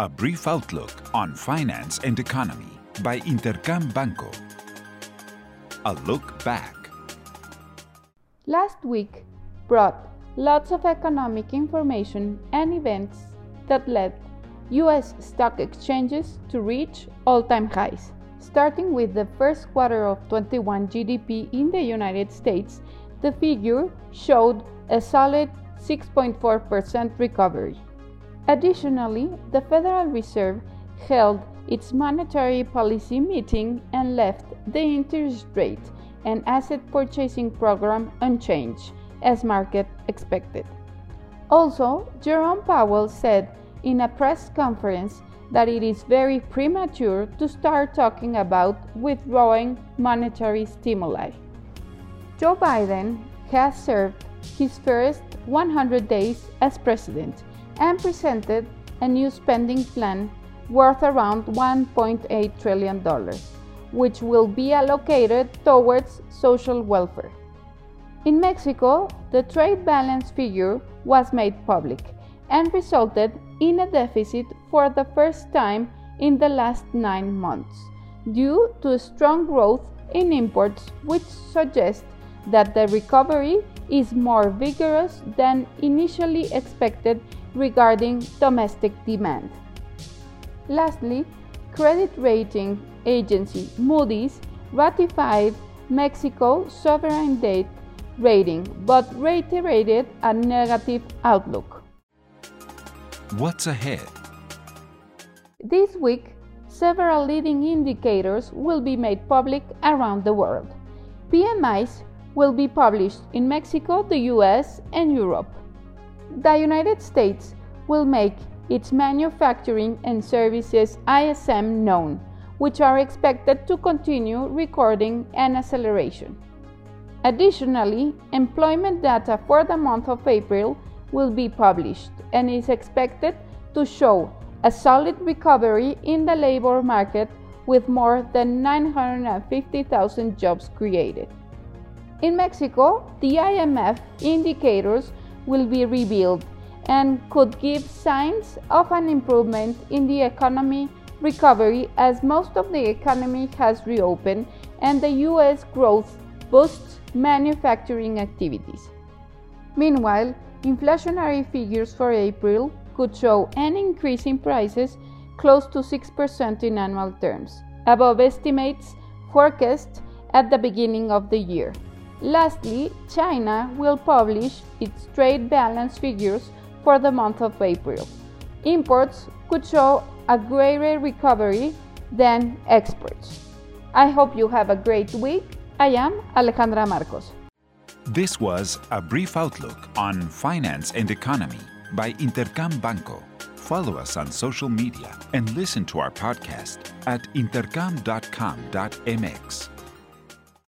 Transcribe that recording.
A brief outlook on finance and economy by Intercam Banco. A look back. Last week brought lots of economic information and events that led US stock exchanges to reach all time highs. Starting with the first quarter of 21 GDP in the United States, the figure showed a solid 6.4% recovery. Additionally, the Federal Reserve held its monetary policy meeting and left the interest rate and asset purchasing program unchanged, as market expected. Also, Jerome Powell said in a press conference that it is very premature to start talking about withdrawing monetary stimuli. Joe Biden has served his first 100 days as president and presented a new spending plan worth around $1.8 trillion, which will be allocated towards social welfare. In Mexico, the trade balance figure was made public and resulted in a deficit for the first time in the last nine months, due to strong growth in imports, which suggests that the recovery is more vigorous than initially expected regarding domestic demand. Lastly, credit rating agency Moody's ratified Mexico's sovereign debt rating but reiterated a negative outlook. What's ahead? This week, several leading indicators will be made public around the world. PMIs will be published in Mexico, the US, and Europe. The United States will make its manufacturing and services ISM known, which are expected to continue recording an acceleration. Additionally, employment data for the month of April will be published and is expected to show a solid recovery in the labor market with more than 950,000 jobs created. In Mexico, the IMEF indicators will be revealed and could give signs of an improvement in the economy recovery as most of the economy has reopened and the US growth boosts manufacturing activities. Meanwhile, inflationary figures for April could show an increase in prices close to 6% in annual terms, above estimates forecast at the beginning of the year. Lastly, China will publish its trade balance figures for the month of April. Imports could show a greater recovery than exports. I hope you have a great week. I am Alejandra Marcos. This was a brief outlook on finance and economy by Intercam Banco. Follow us on social media and listen to our podcast at intercam.com.mx.